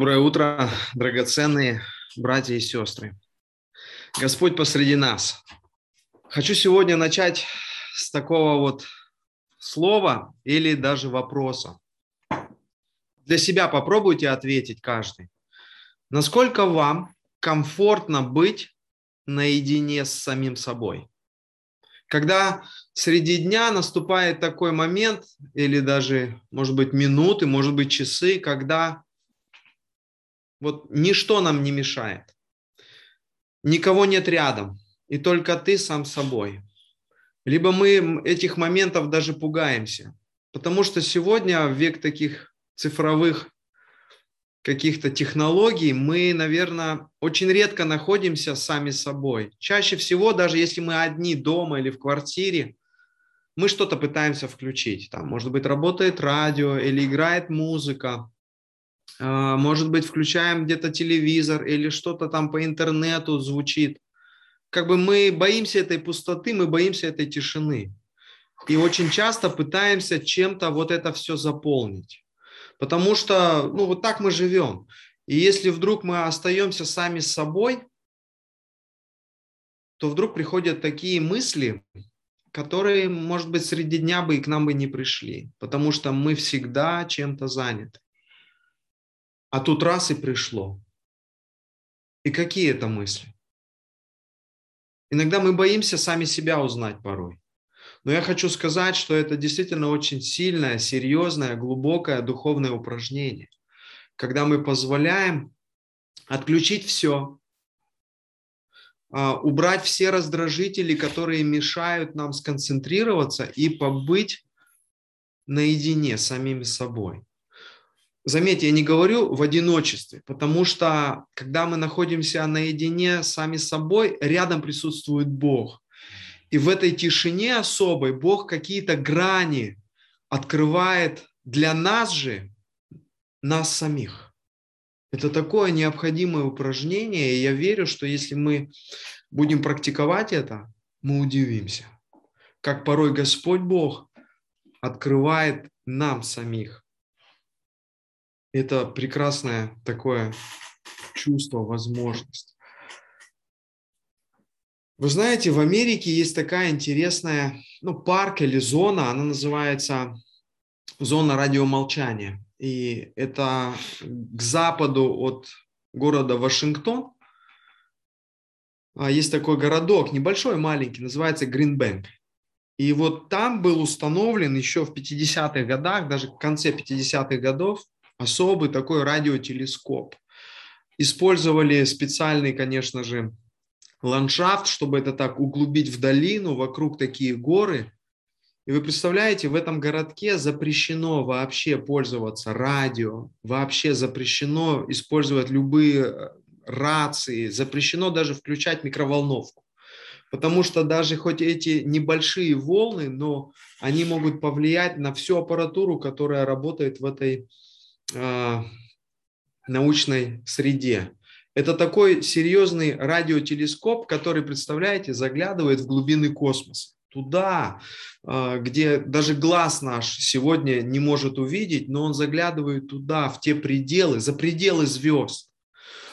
Доброе утро, драгоценные братья и сестры. Господь посреди нас. Хочу сегодня начать с такого вот слова или даже вопроса. Для себя попробуйте ответить каждый. Насколько вам комфортно быть наедине с самим собой? Когда среди дня наступает такой момент, или даже, может быть, минуты, может быть, часы, когда вот ничто нам не мешает. Никого нет рядом, и только ты сам собой. Либо мы этих моментов даже пугаемся, потому что сегодня в век таких цифровых каких-то технологий мы, наверное, очень редко находимся сами собой. Чаще всего, даже если мы одни дома или в квартире, мы что-то пытаемся включить. Там, может быть, работает радио или играет музыка, может быть, включаем где-то телевизор или что-то там по интернету звучит. Как бы мы боимся этой пустоты, мы боимся этой тишины. И очень часто пытаемся чем-то вот это все заполнить. Потому что, ну, вот так мы живем. И если вдруг мы остаемся сами с собой, то вдруг приходят такие мысли, которые, может быть, среди дня бы и к нам бы не пришли, потому что мы всегда чем-то заняты. А тут раз и пришло. И какие это мысли? Иногда мы боимся сами себя узнать порой. Но я хочу сказать, что это действительно очень сильное, серьезное, глубокое духовное упражнение, когда мы позволяем отключить все, а, убрать все раздражители, которые мешают нам сконцентрироваться и побыть наедине с самими собой. Заметьте, я не говорю в одиночестве, потому что когда мы находимся наедине сами с собой, рядом присутствует Бог. И в этой тишине особой Бог какие-то грани открывает для нас же, нас самих. Это такое необходимое упражнение, и я верю, что если мы будем практиковать это, мы удивимся, как порой Господь Бог открывает нам самих это прекрасное такое чувство, возможность. Вы знаете, в Америке есть такая интересная, ну, парк или зона, она называется зона радиомолчания. И это к западу от города Вашингтон. А, есть такой городок, небольшой, маленький, называется Гринбэнк. И вот там был установлен еще в 50-х годах, даже в конце 50-х годов, особый такой радиотелескоп. Использовали специальный, конечно же, ландшафт, чтобы это так углубить в долину, вокруг такие горы. И вы представляете, в этом городке запрещено вообще пользоваться радио, вообще запрещено использовать любые э, рации, запрещено даже включать микроволновку. Потому что даже хоть эти небольшие волны, но они могут повлиять на всю аппаратуру, которая работает в этой научной среде. Это такой серьезный радиотелескоп, который, представляете, заглядывает в глубины космоса. Туда, а, где даже глаз наш сегодня не может увидеть, но он заглядывает туда, в те пределы, за пределы звезд,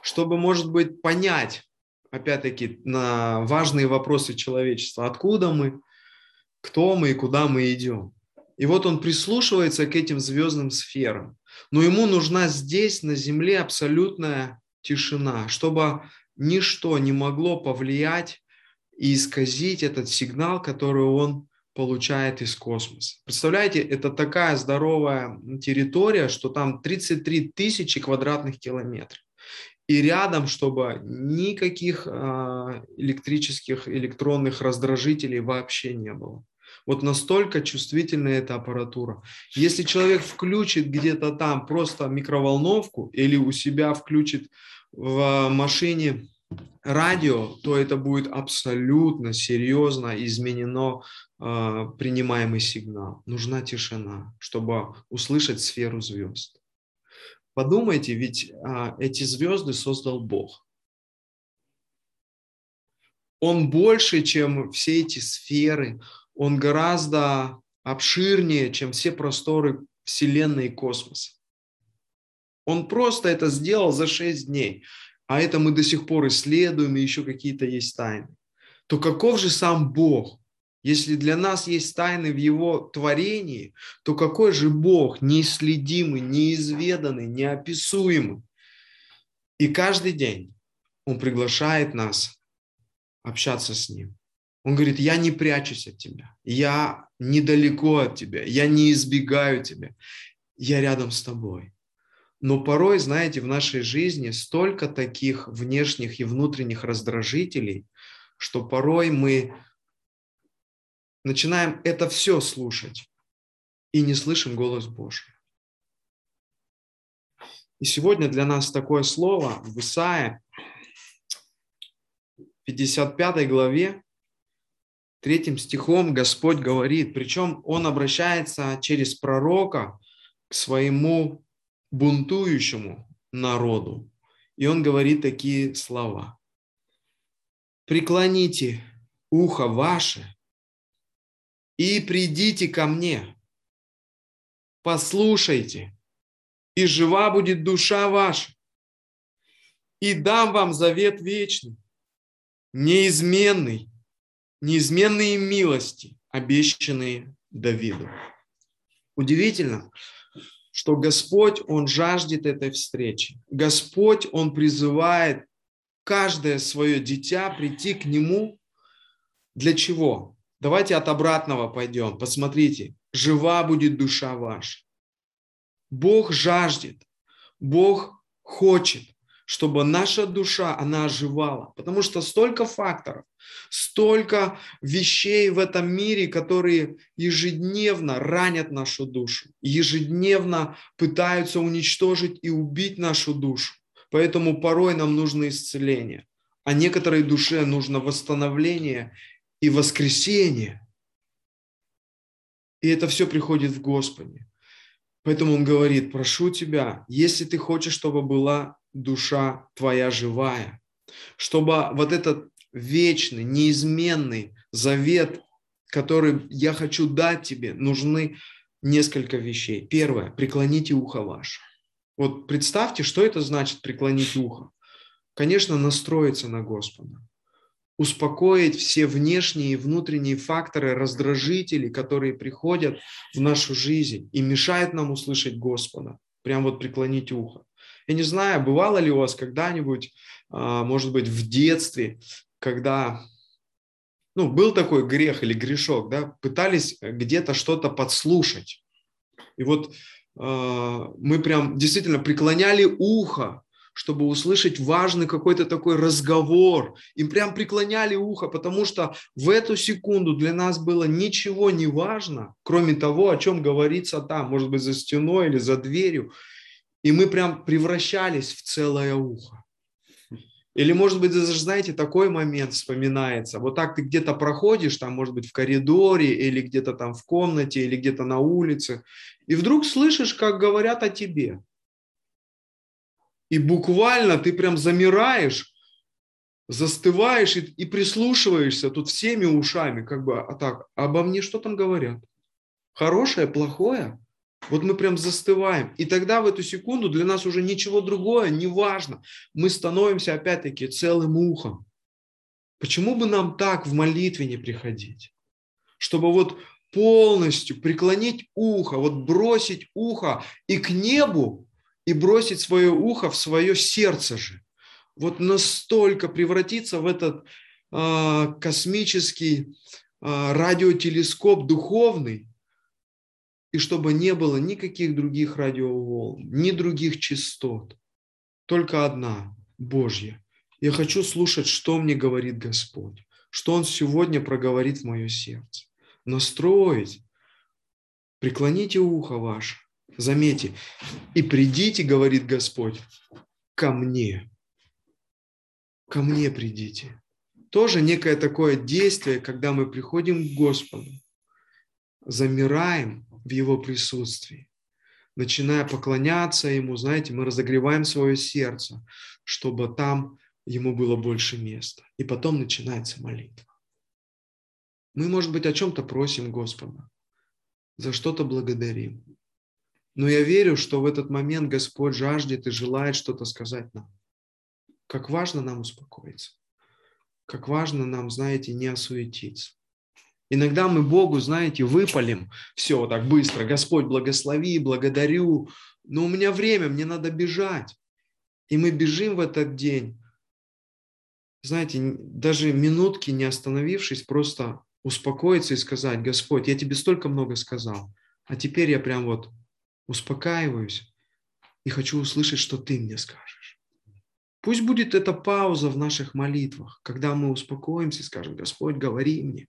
чтобы, может быть, понять, опять-таки, на важные вопросы человечества, откуда мы, кто мы и куда мы идем. И вот он прислушивается к этим звездным сферам. Но ему нужна здесь, на Земле, абсолютная тишина, чтобы ничто не могло повлиять и исказить этот сигнал, который он получает из космоса. Представляете, это такая здоровая территория, что там 33 тысячи квадратных километров. И рядом, чтобы никаких а, электрических, электронных раздражителей вообще не было. Вот настолько чувствительная эта аппаратура. Если человек включит где-то там просто микроволновку или у себя включит в машине радио, то это будет абсолютно серьезно изменено э, принимаемый сигнал. Нужна тишина, чтобы услышать сферу звезд. Подумайте, ведь э, эти звезды создал Бог. Он больше, чем все эти сферы, он гораздо обширнее, чем все просторы Вселенной и космоса. Он просто это сделал за шесть дней. А это мы до сих пор исследуем, и еще какие-то есть тайны. То каков же сам Бог? Если для нас есть тайны в Его творении, то какой же Бог неисследимый, неизведанный, неописуемый? И каждый день Он приглашает нас общаться с Ним. Он говорит, я не прячусь от тебя, я недалеко от тебя, я не избегаю тебя, я рядом с тобой. Но порой, знаете, в нашей жизни столько таких внешних и внутренних раздражителей, что порой мы начинаем это все слушать и не слышим голос Божий. И сегодня для нас такое слово в Исаии, 55 главе, третьим стихом Господь говорит, причем Он обращается через пророка к своему бунтующему народу. И Он говорит такие слова. «Преклоните ухо ваше и придите ко мне. Послушайте, и жива будет душа ваша. И дам вам завет вечный, неизменный, неизменные милости, обещанные Давиду. Удивительно, что Господь, Он жаждет этой встречи. Господь, Он призывает каждое свое дитя прийти к Нему. Для чего? Давайте от обратного пойдем. Посмотрите, жива будет душа ваша. Бог жаждет, Бог хочет, чтобы наша душа, она оживала. Потому что столько факторов, столько вещей в этом мире, которые ежедневно ранят нашу душу, ежедневно пытаются уничтожить и убить нашу душу. Поэтому порой нам нужно исцеление, а некоторой душе нужно восстановление и воскресение. И это все приходит в Господе. Поэтому он говорит, прошу тебя, если ты хочешь, чтобы была душа твоя живая, чтобы вот этот вечный, неизменный завет, который я хочу дать тебе, нужны несколько вещей. Первое, преклоните ухо ваше. Вот представьте, что это значит преклонить ухо. Конечно, настроиться на Господа успокоить все внешние и внутренние факторы, раздражители, которые приходят в нашу жизнь и мешают нам услышать Господа. Прям вот преклонить ухо. Я не знаю, бывало ли у вас когда-нибудь, а, может быть, в детстве, когда ну, был такой грех или грешок, да, пытались где-то что-то подслушать. И вот э, мы прям действительно преклоняли ухо чтобы услышать важный какой-то такой разговор. Им прям преклоняли ухо, потому что в эту секунду для нас было ничего не важно, кроме того, о чем говорится там, может быть, за стеной или за дверью. И мы прям превращались в целое ухо. Или, может быть, даже, знаете, такой момент вспоминается. Вот так ты где-то проходишь, там, может быть, в коридоре, или где-то там в комнате, или где-то на улице, и вдруг слышишь, как говорят о тебе. И буквально ты прям замираешь, застываешь и, и прислушиваешься тут всеми ушами, как бы, а так, обо мне что там говорят? Хорошее, плохое? Вот мы прям застываем. И тогда в эту секунду для нас уже ничего другое не важно. Мы становимся опять-таки целым ухом. Почему бы нам так в молитве не приходить? Чтобы вот полностью преклонить ухо, вот бросить ухо и к небу и бросить свое ухо в свое сердце же. Вот настолько превратиться в этот э, космический э, радиотелескоп духовный, и чтобы не было никаких других радиоволн, ни других частот, только одна, Божья. Я хочу слушать, что мне говорит Господь, что Он сегодня проговорит в мое сердце. Настроить, преклоните ухо ваше, Заметьте, и придите, говорит Господь, ко мне. Ко мне придите. Тоже некое такое действие, когда мы приходим к Господу, замираем в Его присутствии, начиная поклоняться Ему, знаете, мы разогреваем свое сердце, чтобы там Ему было больше места. И потом начинается молитва. Мы, может быть, о чем-то просим Господа, за что-то благодарим. Но я верю, что в этот момент Господь жаждет и желает что-то сказать нам. Как важно нам успокоиться. Как важно нам, знаете, не осуетиться. Иногда мы Богу, знаете, выпалим все так быстро. Господь, благослови, благодарю. Но у меня время, мне надо бежать. И мы бежим в этот день. Знаете, даже минутки не остановившись, просто успокоиться и сказать, Господь, я тебе столько много сказал, а теперь я прям вот успокаиваюсь и хочу услышать, что ты мне скажешь. Пусть будет эта пауза в наших молитвах, когда мы успокоимся и скажем, Господь, говори мне.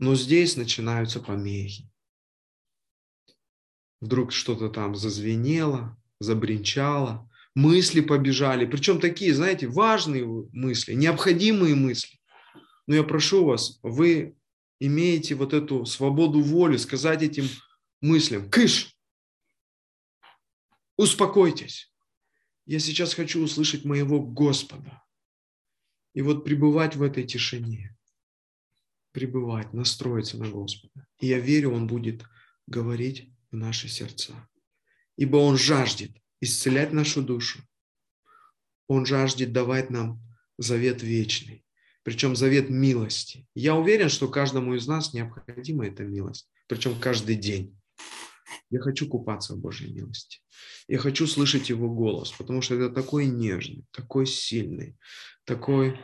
Но здесь начинаются помехи. Вдруг что-то там зазвенело, забринчало, мысли побежали. Причем такие, знаете, важные мысли, необходимые мысли. Но я прошу вас, вы имеете вот эту свободу воли сказать этим мыслям, кыш, успокойтесь. Я сейчас хочу услышать моего Господа. И вот пребывать в этой тишине пребывать, настроиться на Господа. И я верю, Он будет говорить в наши сердца. Ибо Он жаждет исцелять нашу душу. Он жаждет давать нам завет вечный, причем завет милости. Я уверен, что каждому из нас необходима эта милость, причем каждый день. Я хочу купаться в Божьей милости. Я хочу слышать Его голос, потому что это такой нежный, такой сильный, такой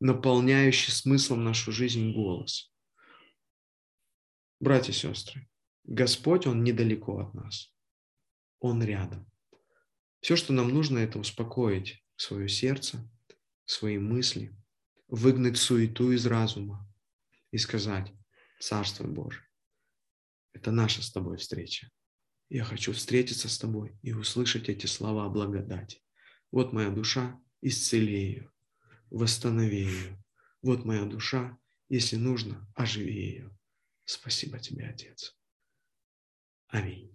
наполняющий смыслом нашу жизнь голос. Братья и сестры, Господь, Он недалеко от нас. Он рядом. Все, что нам нужно, это успокоить свое сердце, свои мысли, выгнать суету из разума и сказать, Царство Божие, это наша с тобой встреча. Я хочу встретиться с тобой и услышать эти слова благодати. Вот моя душа, исцели ее восстанови ее. Вот моя душа, если нужно, оживи ее. Спасибо тебе, Отец. Аминь.